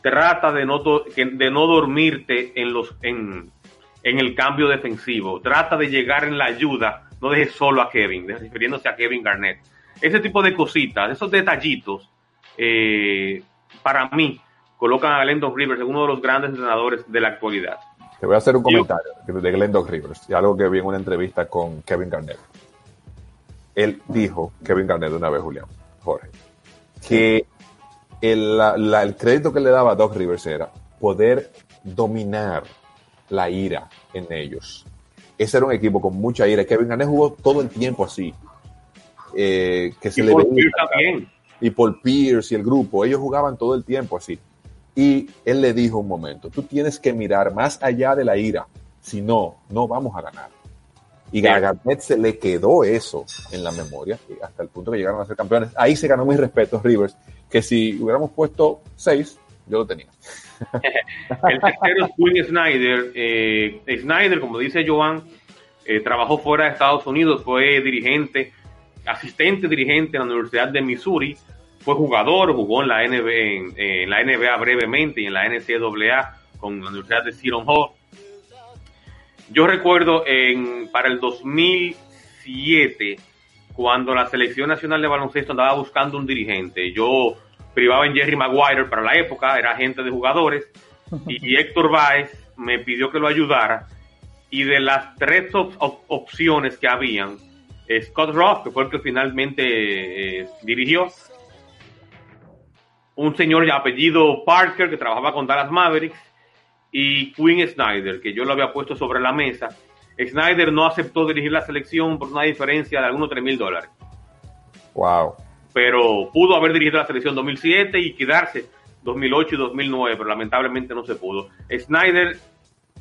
trata de no, de no dormirte en, los, en, en el cambio defensivo. Trata de llegar en la ayuda. No dejes solo a Kevin, refiriéndose a Kevin Garnett. Ese tipo de cositas, esos detallitos, eh, para mí, colocan a Glendon Rivers en uno de los grandes entrenadores de la actualidad. Te voy a hacer un Yo- comentario de Glenn Doc Rivers, y algo que vi en una entrevista con Kevin Garnett. Él dijo, Kevin Garnett una vez, Julián, Jorge, que el, la- la- el crédito que le daba a Doc Rivers era poder dominar la ira en ellos. Ese era un equipo con mucha ira. Kevin Garnett jugó todo el tiempo así. Eh, que se Y le Paul veía también. y Paul Pierce y el grupo, ellos jugaban todo el tiempo así. Y él le dijo un momento, tú tienes que mirar más allá de la ira, si no, no vamos a ganar. Y a Garnett se le quedó eso en la memoria, y hasta el punto que llegaron a ser campeones. Ahí se ganó mis respetos, Rivers, que si hubiéramos puesto seis, yo lo tenía. El tercero es Quinn Snyder. Eh, Snyder, como dice Joan, eh, trabajó fuera de Estados Unidos, fue dirigente, asistente dirigente en la Universidad de Missouri, fue jugador, jugó en la NBA, en, eh, en la NBA brevemente y en la NCAA con la Universidad de Seton Hall. Yo recuerdo en, para el 2007, cuando la Selección Nacional de Baloncesto andaba buscando un dirigente, yo privaba en Jerry Maguire para la época, era agente de jugadores, y Héctor Báez me pidió que lo ayudara, y de las tres op- op- opciones que habían, Scott Roth, que fue el que finalmente eh, dirigió, un señor de apellido Parker que trabajaba con Dallas Mavericks, y Quinn Snyder, que yo lo había puesto sobre la mesa. Snyder no aceptó dirigir la selección por una diferencia de algunos 3 mil dólares, Wow. pero pudo haber dirigido la selección 2007 y quedarse 2008 y 2009, pero lamentablemente no se pudo. Snyder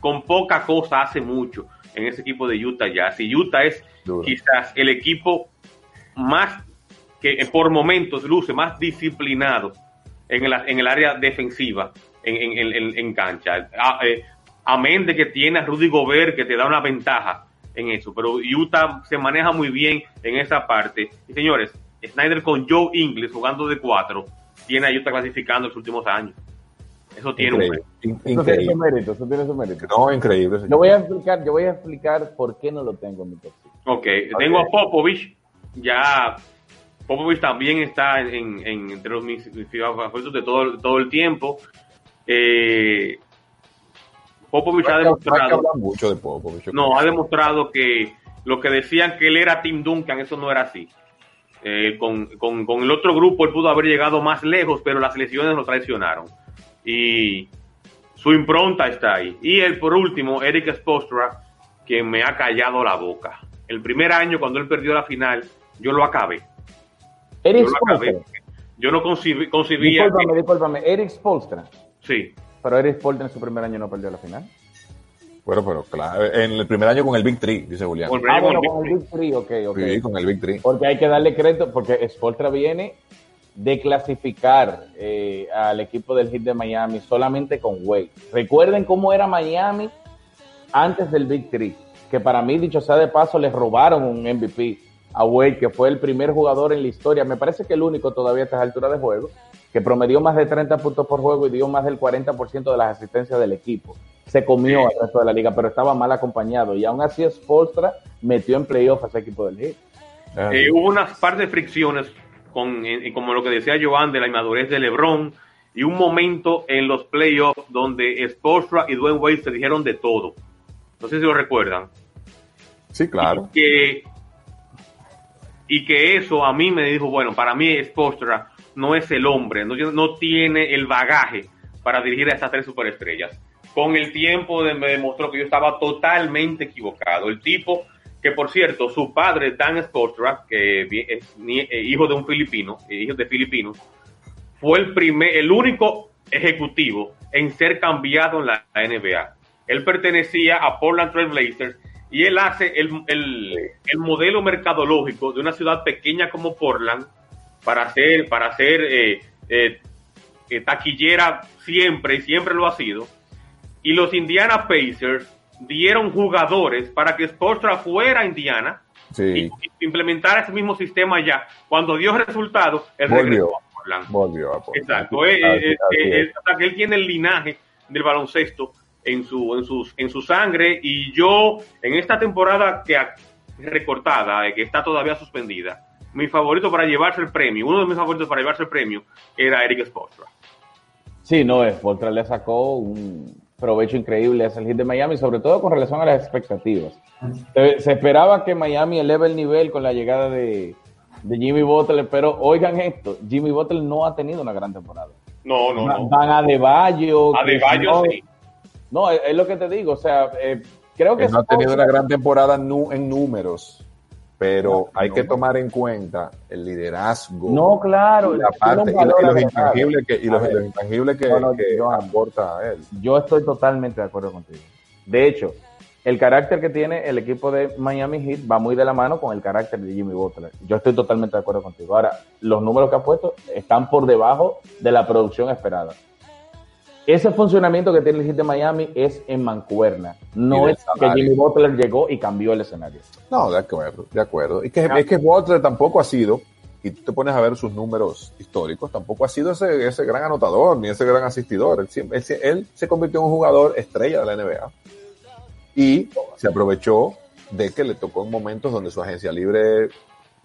con poca cosa hace mucho en ese equipo de Utah Jazz, y Utah es Duro. quizás el equipo más que por momentos luce más disciplinado en el, en el área defensiva en, en, en- en- cancha. A- eh, amén de que tiene a Rudy Gobert que te da una ventaja en eso, pero Utah se maneja muy bien en esa parte. Y señores, Snyder con Joe Ingles jugando de cuatro tiene a Utah clasificando en los últimos años. Eso tiene Increíble. un In- Eso tiene su mérito, eso tiene su mérito. No, increíble. señor. Yo voy a explicar, yo voy a explicar por qué no lo tengo en mi top cinco. Ok, tengo a Popovich. Ya Popovich también está en, en- entre los mis favoritos de todo, todo el tiempo. Eh, Popovich ha No no demostrado, mucho de Popovich. no, ha demostrado que lo que decían que él era Tim Duncan, eso no era así. Eh, con, con- con el otro grupo él pudo haber llegado más lejos, pero las lesiones lo traicionaron. Y su impronta está ahí. Y el por último, Eric Spoelstra, que me ha callado la boca. El primer año, cuando él perdió la final, yo lo acabé. Eric Yo lo acabé. Spoelstra. Yo no concibí- concibía Discúlpame, que... discúlpame. Eric Spoelstra. Sí, Pero Eric Spoelstra en su primer año no perdió la final. Bueno, pero claro, en el primer año con el Big Three, dice Julián. Con el Ah, bueno, con el Big Three, ok, ok. Sí, con el Big Three. Porque hay que darle crédito, porque Spoelstra viene de clasificar eh, al equipo del Heat de Miami solamente con Wade. Recuerden cómo era Miami antes del Big Three, que para mí, dicho sea de paso, les robaron un MVP a Wade, que fue el primer jugador en la historia, me parece que el único todavía a estas alturas de juego, que promedió más de 30 puntos por juego y dio más del 40% de las asistencias del equipo. se comió al resto de la liga, pero estaba mal acompañado. Y aún así Spolstra metió en playoff a ese equipo del Heat. Eh, hubo unas par de fricciones, con, eh, como lo que decía Joan, de la inmadurez de LeBron, y un momento en los playoffs donde Spolstra y Dwayne Wade se dijeron de todo. No sé si lo recuerdan. Sí, claro. Y que, y que eso a mí me dijo, bueno, para mí Spolstra no es el hombre, no, no tiene el bagaje para dirigir a estas tres superestrellas. Con el tiempo de, me demostró que yo estaba totalmente equivocado. El tipo que por cierto, su padre, Dan Spolstra, que es eh, hijo de un filipino, eh, hijo de filipinos, fue el primer, el único ejecutivo en ser cambiado en la NBA. Él pertenecía a Portland Trail Blazers y él hace el, el, modelo mercadológico de una ciudad pequeña como Portland para hacer, para hacer eh, taquillera siempre y siempre lo ha sido. Y los Indiana Pacers dieron jugadores para que Sportstra fuera a Indiana y, implementara ese mismo sistema allá. Cuando dio resultados, él volvió, a Volvió a Exacto. él tiene el linaje del baloncesto en su, en, sus, en su sangre y yo en esta temporada que recortada, que está todavía suspendida, mi favorito para llevarse el premio, uno de mis favoritos para llevarse el premio era Eric Spoelstra. Sí, no, Spoelstra le sacó un, provecho increíble hacia el hit de Miami, sobre todo con relación a las expectativas. Se, esperaba que Miami eleve el nivel con la llegada de, Jimmy Butler, pero oigan esto, Jimmy Butler no ha tenido una gran temporada. No, no, no. Van a De Bayo. A De Bayo, sí. No, es, lo que te digo, o sea, eh, creo que... no ha tenido una gran temporada en números pero hay que tomar en cuenta el liderazgo. No, claro. Y la parte, y, los intangibles que, y los, intangibles que, aporta a él. Yo estoy totalmente de acuerdo contigo. De hecho, el carácter que tiene el equipo de Miami Heat va muy de la mano con el carácter de Jimmy Butler. Yo estoy totalmente de acuerdo contigo. Ahora, los números que ha puesto están por debajo de la producción esperada ese funcionamiento que tiene el Heat de Miami es en mancuerna. No es que Jimmy Butler llegó y cambió el escenario. No, de acuerdo, de acuerdo. Y que, es que Butler tampoco ha sido, y tú te pones a ver sus números históricos, tampoco ha sido ese, ese gran anotador ni ese gran asistidor. Él, él, él, se convirtió en un jugador estrella de la NBA. Y se aprovechó de que le tocó en momentos donde su agencia libre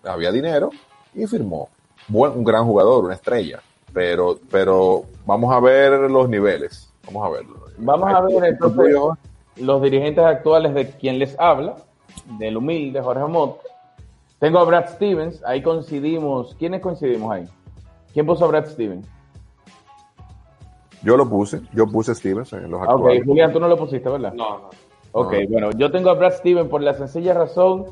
había dinero y firmó. Buen, un gran jugador, una estrella pero, pero vamos a ver los niveles. Vamos a verlo. Vamos a ver entonces los dirigentes actuales de quien les habla, del humilde Jorge Mott. Tengo a Brad Stevens, ahí coincidimos. ¿Quiénes coincidimos ahí? ¿Quién puso a Brad Stevens? Yo lo puse, yo puse Stevens en los actuales. Ok, Julián, tú no lo pusiste, ¿verdad? No, no. Ok, bueno, yo tengo a Brad Stevens por la sencilla razón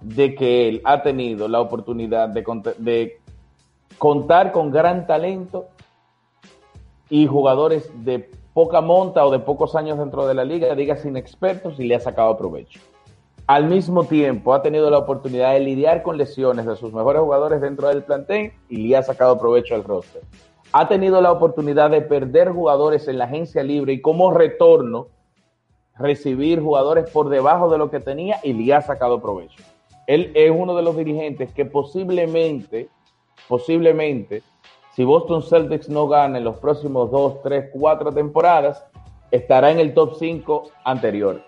de que él ha tenido la oportunidad de, de contar con gran talento y jugadores de poca monta o de pocos años dentro de la liga, diga sin expertos y le ha sacado provecho. Al mismo tiempo ha tenido la oportunidad de lidiar con lesiones de sus mejores jugadores dentro del plantel y le ha sacado provecho al roster. Ha tenido la oportunidad de perder jugadores en la agencia libre y como retorno recibir jugadores por debajo de lo que tenía y le ha sacado provecho. Él es uno de los dirigentes que posiblemente posiblemente, si Boston Celtics no gana en los próximos dos, tres, cuatro temporadas, estará en el top 5 anterior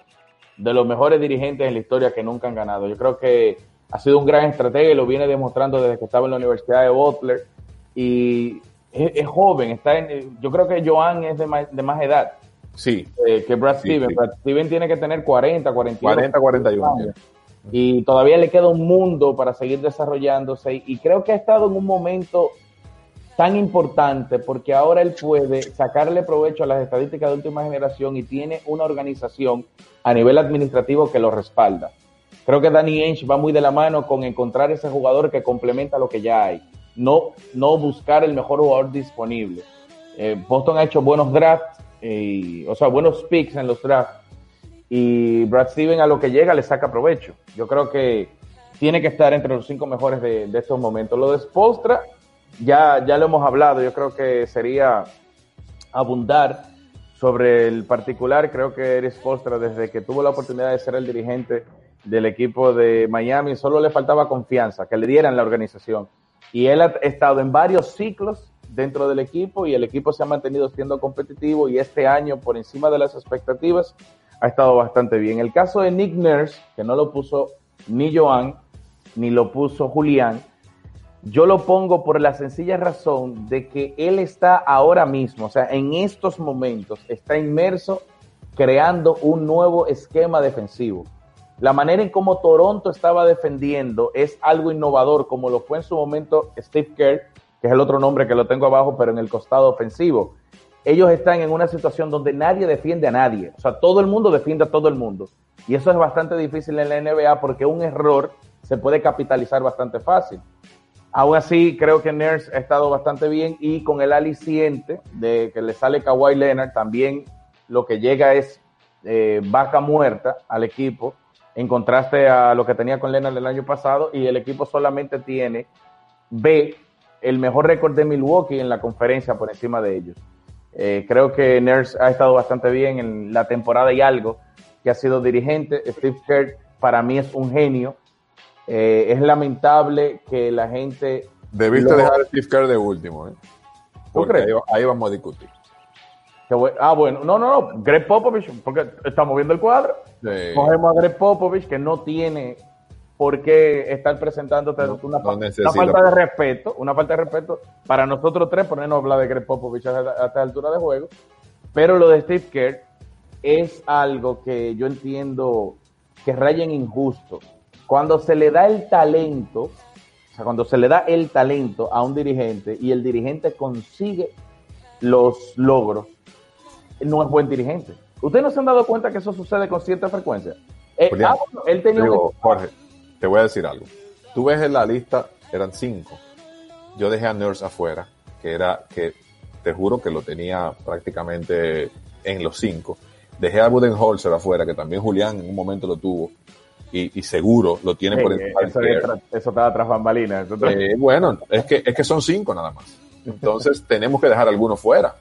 de los mejores dirigentes en la historia que nunca han ganado. Yo creo que ha sido un gran estratega y lo viene demostrando desde que estaba en la Universidad de Butler y es, joven, está en, yo creo que Joan es de más, de más edad. Sí. Eh, que Brad Steven. Brad Steven tiene que tener 40, 41. 40, 41 y todavía le queda un mundo para seguir desarrollándose y creo que ha estado en un momento tan importante porque ahora él puede sacarle provecho a las estadísticas de última generación y tiene una organización a nivel administrativo que lo respalda. Creo que Danny Ainge va muy de la mano con encontrar ese jugador que complementa lo que ya hay, no, no buscar el mejor jugador disponible. Eh, Boston ha hecho buenos drafts, eh, o sea, buenos picks en los drafts y Brad Steven a lo que llega le saca provecho. Yo creo que tiene que estar entre los cinco mejores de, estos momentos. Lo de Spolstra, ya, ya lo hemos hablado, yo creo que sería abundar sobre el particular. Creo que Eric Spolstra, desde que tuvo la oportunidad de ser el dirigente del equipo de Miami, solo le faltaba confianza, que le dieran la organización. Y él ha estado en varios ciclos dentro del equipo y el equipo se ha mantenido siendo competitivo y este año por encima de las expectativas ha estado bastante bien. El caso de Nick Nurse, que no lo puso ni Joan, ni lo puso Julián, yo lo pongo por la sencilla razón de que él está ahora mismo, o sea, en estos momentos, está inmerso creando un nuevo esquema defensivo. La manera en cómo Toronto estaba defendiendo es algo innovador, como lo fue en su momento Steve Kerr, que es el otro nombre que lo tengo abajo, pero en el costado ofensivo. Ellos están en una situación donde nadie defiende a nadie, o sea, todo el mundo defiende a todo el mundo. Y eso es bastante difícil en la NBA porque un error se puede capitalizar bastante fácil. Aún así, creo que Nurse ha estado bastante bien y con el aliciente de que le sale Kawhi Leonard, también lo que llega es eh, vaca muerta al equipo, en contraste a lo que tenía con Leonard el año pasado, y el equipo solamente tiene B, el mejor récord de Milwaukee en la conferencia por encima de ellos. Eh, creo que Nurse ha estado bastante bien en la temporada y algo que ha sido dirigente. Steve Kerr para mí es un genio eh, es lamentable que la gente... Debiste lo- dejar a Steve Kerr de último, ¿eh? Porque crees? ahí, va- ahí vamos a discutir. ah, bueno, no, no, no, Greg Popovich, porque estamos viendo el cuadro. Sí. Cogemos a Greg Popovich, que no tiene por qué estar presentándote No, una, no una falta de respeto, una falta de respeto para nosotros tres, ponernos a hablar de Greg Popovich a, a esta altura de juego. Pero lo de Steve Kerr es algo que yo entiendo que raya en injusto. Cuando se le da el talento, o sea, cuando se le da el talento a un dirigente y el dirigente consigue los logros, no es buen dirigente. ¿Ustedes no se han dado cuenta que eso sucede con cierta frecuencia? Eh, Julián, ah, bueno, él tenía un Jorge, te voy a decir algo. Tú ves en la lista, eran cinco. Yo dejé a Nurse afuera, que era, que te juro que lo tenía prácticamente en los cinco. Dejé a Budenholzer afuera, que también Julián en un momento lo tuvo, y, y seguro lo tiene por encima eso, eso estaba tras bambalinas. Eh, bueno, es que, es que son cinco nada más. Entonces tenemos que dejar algunos fuera.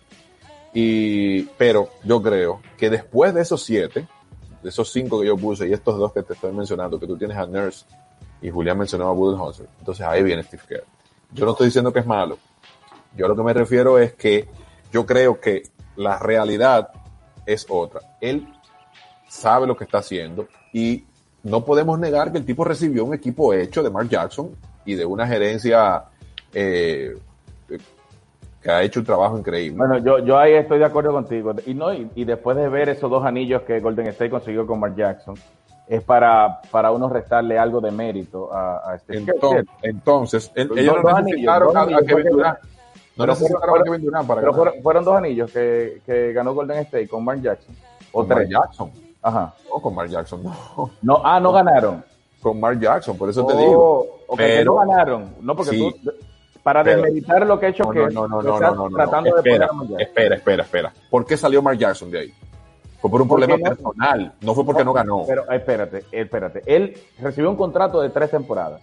Y, pero yo creo que después de esos siete, de esos cinco que yo puse y estos dos que te estoy mencionando, que tú tienes a Nurse y Julián mencionaba a Budenholzer, entonces ahí viene Steve Kerr. Yo no estoy diciendo que es malo. Yo lo que me refiero es que yo creo que la realidad es otra. Él sabe lo que está haciendo y no podemos negar que el tipo recibió un equipo hecho de Mark Jackson y de una gerencia eh, que ha hecho un trabajo increíble. Bueno, yo, yo ahí estoy de acuerdo contigo. Y, no, y, y después de ver esos dos anillos que Golden State consiguió con Mark Jackson, es para, para uno restarle algo de mérito a, a Kerr, Entonces, entonces Dos- ellos no anillos, necesitaron dos a- a, anillos, Kevin Durant. No necesitaron fueron- a Kevin Durant para Pero ganar. fueron, fueron dos anillos que, que ganó Golden State con Mark Jackson. O Con Mark tres. Jackson. Ajá. No, con Mark Jackson, no. No, ah, no ganaron. Con Mark Jackson, por eso te Oh, digo. ok, que Pero- no ganaron. No, porque Sí. tú, para desmeritar lo que ha hecho No, que no, no, no, no, estás no, no, no. tratando de Espera, Jackson. espera, espera, espera. ¿Por qué salió Mark Jackson de ahí? Fue por un ¿Por qué problema no? personal, no fue porque no ganó. Pero espérate, espérate. Él recibió un contrato de tres temporadas.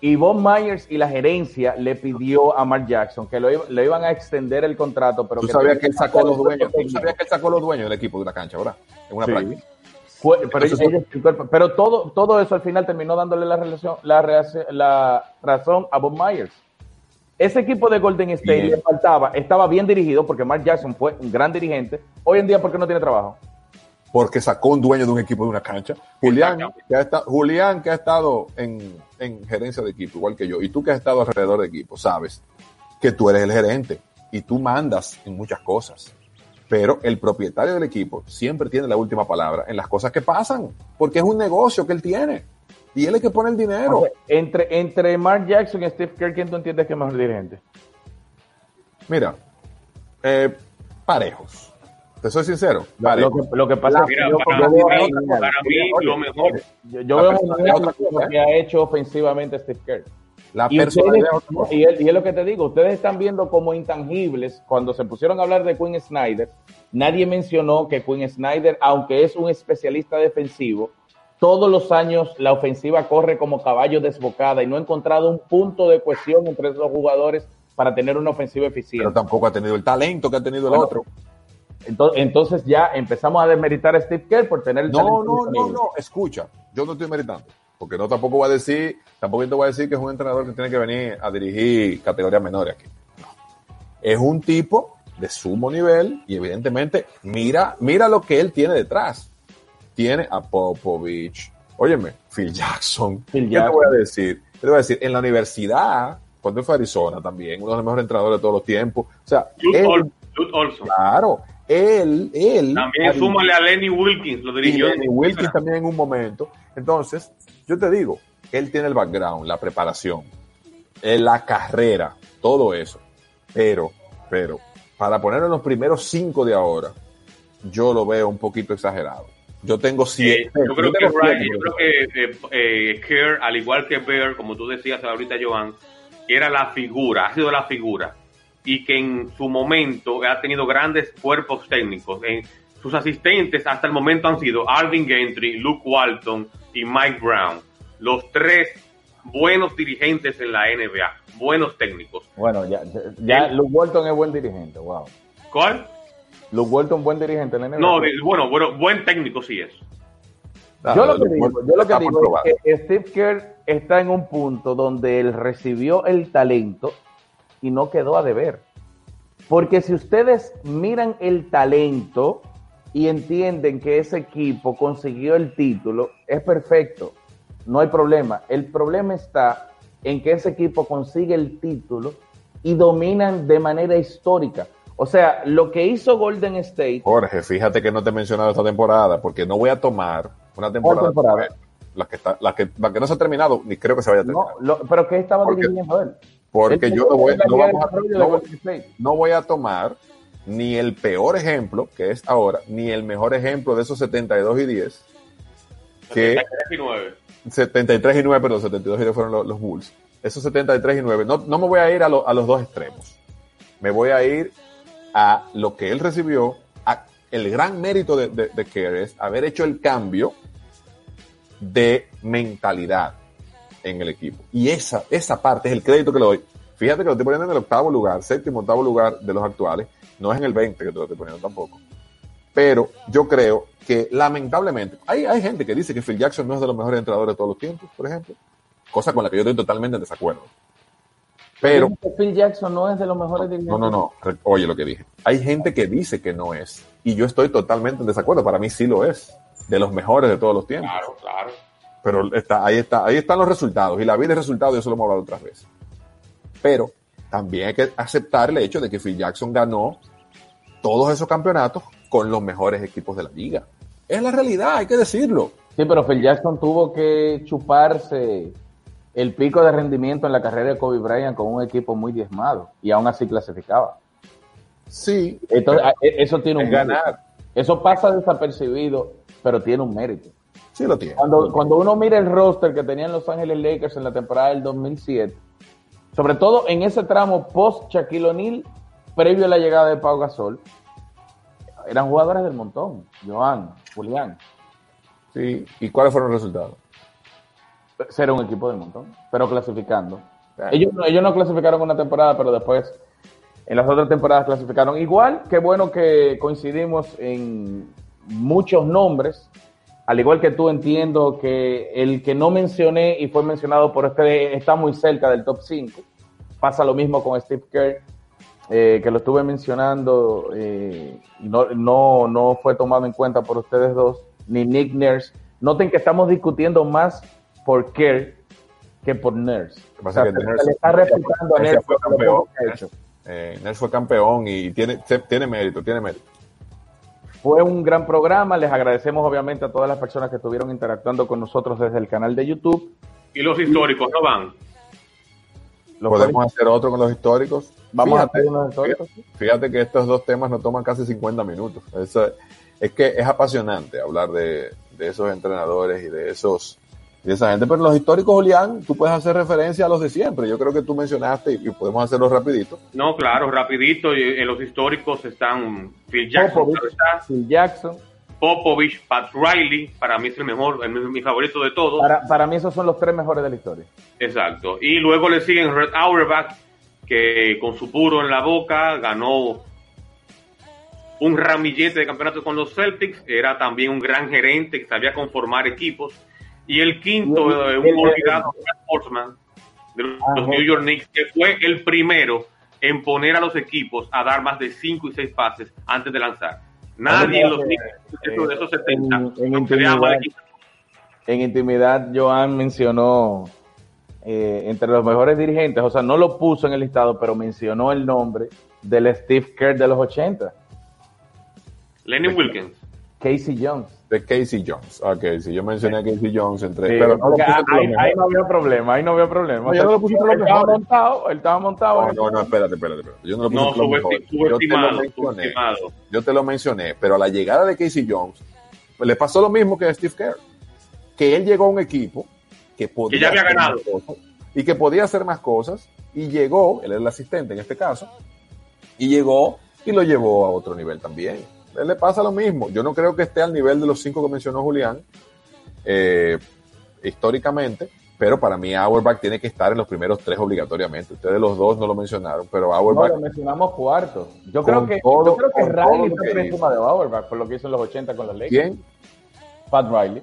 Y Bob Myers y la gerencia le pidió a Mark Jackson que lo iba- le iban a extender el contrato, pero Tú que sabías que él sacó los dueños, tú sabías que él sacó los dueños del equipo de una cancha, ¿verdad? En una Sí. práctica. Pero, Entonces, ellos- ellos- pero todo, todo eso al final terminó dándole la, relación, la, la razón a Bob Myers. Ese equipo de Golden State Bien. le faltaba, estaba bien dirigido porque Mark Jackson fue un gran dirigente. Hoy en día, ¿por qué no tiene trabajo? Porque sacó un dueño de un equipo de una cancha. Julián, que ha estado, Julián, que ha estado en, en gerencia de equipo, igual que yo, y tú que has estado alrededor de equipo, sabes que tú eres el gerente y tú mandas en muchas cosas. Pero el propietario del equipo siempre tiene la última palabra en las cosas que pasan, porque es un negocio que él tiene. Y él es que pone el dinero. Entre, entre Mark Jackson y Steve Kerr, ¿quién tú entiendes que es mejor dirigente? Mira, eh, parejos. Te soy sincero. Lo parejos. que, lo que pasa es que yo, para mí, veo, para mí, Oye, lo mejor. yo- yo veo lo que ha hecho ofensivamente Steve Kerr. La Y, ustedes- y, es- y es lo que te digo, ustedes están viendo como intangibles, cuando se pusieron a hablar de Quinn Snyder, nadie mencionó que Quinn Snyder, aunque es un especialista defensivo, todos los años la ofensiva corre como caballo desbocada y no ha encontrado un punto de cohesión entre esos jugadores para tener una ofensiva pero eficiente. tampoco ha tenido el talento que ha tenido el Bueno, otro. Entonces, entonces ya empezamos a desmeritar a Steve Kerr por tener el No, talento no, no, disponible. no, escucha, yo no estoy meritando, porque no tampoco voy a decir, tampoco te voy a decir que es un entrenador que tiene que venir a dirigir categorías menores aquí. No. es un tipo de sumo nivel y evidentemente mira, mira lo que él tiene detrás. Tiene a Popovich, óyeme, Phil Jackson. Phil ¿Qué Jackson. te voy a decir? ¿Qué te voy a decir? En la universidad, cuando fue a Arizona también, uno de los mejores entrenadores de todos los tiempos. O sea, Jude él, Ol- Jude Olson. claro, él, él. También súmale a Lenny Wilkins, lo y dirigió. Lenny Wilkins también en un momento. Entonces, yo te digo, él tiene el background, la preparación, eh, la carrera, todo eso. Pero, pero, para ponerlo en los primeros cinco de ahora, yo lo veo un poquito exagerado. Yo tengo Eh, siete. yo creo Brian- siete, yo creo que eh, eh, Kerr, al igual que Bear, como tú decías ahorita, Joan, era la figura, ha sido la figura, y que en su momento ha tenido grandes cuerpos técnicos. En sus asistentes hasta el momento han sido Alvin Gentry, Luke Walton y Mike Brown, los tres buenos dirigentes en la NBA, buenos técnicos. Bueno, ya, ya, Luke Walton es buen dirigente, wow. ¿Cuál? Luke Walton, buen dirigente en la NBA. No, bueno, bueno, buen técnico sí es. Ah, yo lo que digo, yo lo que digo es que Steve Kerr está en un punto donde él recibió el talento y no quedó a deber. Porque si ustedes miran el talento y entienden que ese equipo consiguió el título, es perfecto, no hay problema. El problema está en que ese equipo consigue el título y dominan de manera histórica. O sea, lo que hizo Golden State Jorge, fíjate que no te he mencionado esta temporada, porque no voy a tomar una temporada. temporada? La que, está, la, que, la que no se ha terminado, ni creo que se vaya a terminar. No, lo- pero ¿qué estaba Porque- dirigiendo él? porque Él yo no voy, no vamos a- no voy- Golden State. no voy a tomar ni el peor ejemplo, que es ahora, ni el mejor ejemplo de esos 72 y 10, que 73 y 9. 73 y 9, perdón, 72 y 10 fueron los, los Bulls. Esos 73 y 9, no, no me voy a ir a, lo- a los dos extremos. Me voy a ir a lo que él recibió, el gran mérito de, de, de Kerr es haber hecho el cambio de mentalidad en el equipo. Y esa, esa parte es el crédito que le doy. Fíjate que lo estoy poniendo en el octavo lugar, séptimo, octavo lugar de los actuales. No es en el 20 que te lo estoy poniendo tampoco. Pero yo creo que lamentablemente, hay, hay gente que dice que Phil Jackson no es de los mejores entrenadores de todos los tiempos, por ejemplo. Cosa con la que yo estoy totalmente en desacuerdo. Pero, Phil Jackson no es de los mejores no, no, no. Oye lo que dije. Hay gente que dice que no es. Y yo estoy totalmente en desacuerdo. Para mí sí lo es. De los mejores de todos los tiempos. Claro, claro. Pero está, ahí está, ahí están los resultados. Y la vida es resultado, y eso lo hemos hablado otras veces. Pero también hay que aceptar el hecho de que Phil Jackson ganó todos esos campeonatos con los mejores equipos de la liga. Es la realidad, hay que decirlo. Sí, pero Phil Jackson tuvo que chuparse el pico de rendimiento en la carrera de Kobe Bryant con un equipo muy diezmado y aún así clasificaba. Sí, Entonces, e- eso tiene un es mérito. ganar. Eso pasa desapercibido, pero tiene un mérito. Sí lo tiene. Cuando, cuando uno mira el roster que tenían Los Ángeles Lakers en la temporada del 2007, sobre todo en ese tramo post Shaquille O'Neal, previo a la llegada de Pau Gasol, eran jugadores del montón. Joan, Julián, Sí. ¿Y cuáles fueron los resultados? Ser un equipo del montón, pero clasificando. Ellos, no- ellos no clasificaron una temporada, pero después en las otras temporadas clasificaron. Igual, qué bueno que coincidimos en muchos nombres. Al igual que tú entiendo que el que no mencioné y fue mencionado por este está muy cerca del top 5. Pasa lo mismo con Steve Kerr, eh, que lo estuve mencionando eh, y no, no, no fue tomado en cuenta por ustedes dos, ni Nick Nurse. Noten que estamos discutiendo más por Kerr que por Nurse. que pasa O sea, es que se- Nurse- se le está respetando a Nurse Nurse fue campeón. que ha hecho. Eh, Nels fue campeón y tiene, tiene mérito, tiene mérito. Fue un gran programa. Les agradecemos obviamente a todas las personas que estuvieron interactuando con nosotros desde el canal de YouTube. Y los históricos no van. Los Podemos hacer otro con los históricos. Vamos a hacer unos históricos. Fíjate que estos dos temas nos toman casi 50 minutos. Es que es apasionante hablar de, de esos entrenadores y de esos de esa gente. Pero los históricos, Julián, tú puedes hacer referencia a los de siempre. Yo creo que tú mencionaste y, podemos hacerlo rapidito. No, claro, rapidito. y En los históricos están Phil Jackson, Popovich, está, Phil Jackson. Popovich, Pat Riley, para mí es el mejor, el- mi favorito de todos. Para, para mí esos son los tres mejores de la historia. Exacto. Y luego le siguen Red Auerbach, que con su puro en la boca ganó un ramillete de campeonatos con los Celtics. Era también un gran gerente que sabía conformar equipos. Y el quinto, Y el- eh, un el- Brad Sportsman, de los Ajá. New York Knicks, que fue el primero en poner a los equipos a dar más de 5 y 6 pases antes de lanzar. Nadie en los Knicks, eh, de esos 70, en- en creaba intimidad. En intimidad, Joan mencionó eh, entre los mejores dirigentes, o sea, no lo puso en el listado, pero mencionó el nombre del Steve Kerr de los 80, Lenny Wilkins. Casey Jones. De Casey Jones. Ok, si yo mencioné a Casey Jones entre... Sí, pero no lo ahí, ahí no había problema, ahí no había problema. No, yo no lo puse él estaba montado, él estaba montado. No, no, espérate, espérate, espérate. Yo no lo puse No, subesti- mejores. Yo te lo mencioné. subestimado. Yo te lo mencioné, pero a la llegada de Casey Jones, pues le pasó lo mismo que a Steve Kerr. Que él llegó a un equipo que podía Que ya había hacer ganado. más cosas, y que podía hacer más cosas y llegó, él era el asistente en este caso, y llegó y lo llevó a otro nivel también. Él le pasa lo mismo. Yo no creo que esté al nivel de los cinco que mencionó Julián eh, históricamente, pero para mí Auerbach tiene que estar en los primeros tres obligatoriamente. Ustedes los dos no lo mencionaron, pero No, Auerbach lo mencionamos cuarto. Yo creo que, todo- yo creo que Riley está por encima de Auerbach por lo que hizo en los 80 con los Lakers. ¿quién? Pat Riley.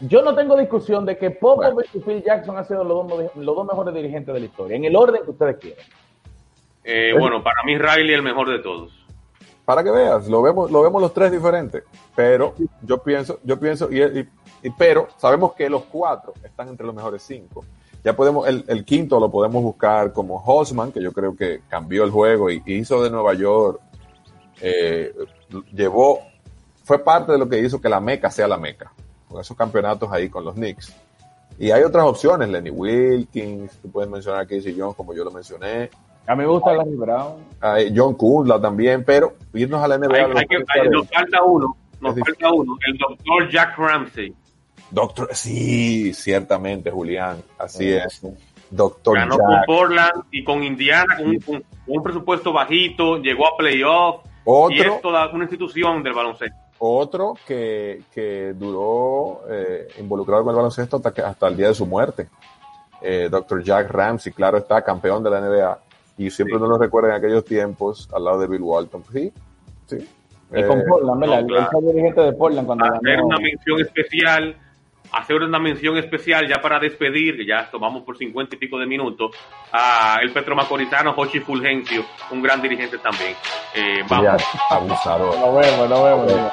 Yo no tengo discusión de que Popovich Bueno. y Phil Jackson han sido los dos, los dos mejores dirigentes de la historia, en el orden que ustedes quieran. Eh, bueno, para mí Riley el mejor de todos. Para que veas, lo vemos, lo vemos los tres diferentes, pero yo pienso, yo pienso, y, y- pero sabemos que los cuatro están entre los mejores cinco. Ya podemos, el, quinto lo podemos buscar como Hosman, que yo creo que cambió el juego y, y hizo de Nueva York, eh, llevó, fue parte de lo que hizo que la Meca sea la Meca, con esos campeonatos ahí con los Knicks. Y hay otras opciones, Lenny Wilkins, tú puedes mencionar a Casey Jones como yo lo mencioné, A mí me gusta Larry Brown. John Kuzla también, pero irnos a la NBA. Hay- hay que- hay- nos falta uno, nos Es falta uno, el doctor Jack Ramsey. Doctor, sí, ciertamente, Julián, así es. Doctor Ganó Jack. con Portland y con Indiana con un, con un presupuesto bajito, llegó a playoff y Otro, es toda una institución del baloncesto. otro que, que duró eh, involucrado con el baloncesto hasta, que- hasta el día de su muerte. Eh, Doctor Jack Ramsey, claro está, campeón de la NBA. Y siempre Sí. no lo recuerda en aquellos tiempos al lado de Bill Walton. Sí, sí. Y Eh, con Portland, ¿verdad? no, claro. fue dirigente de Portland cuando Hacer ganó. una mención especial, hacer una mención especial ya para despedir, que ya tomamos por cincuenta y pico de minutos, a el petromacorizano Jochi Fulgencio, un gran dirigente también. Eh, vamos. Julián, abusador. Lo vemos, lo vemos. mira.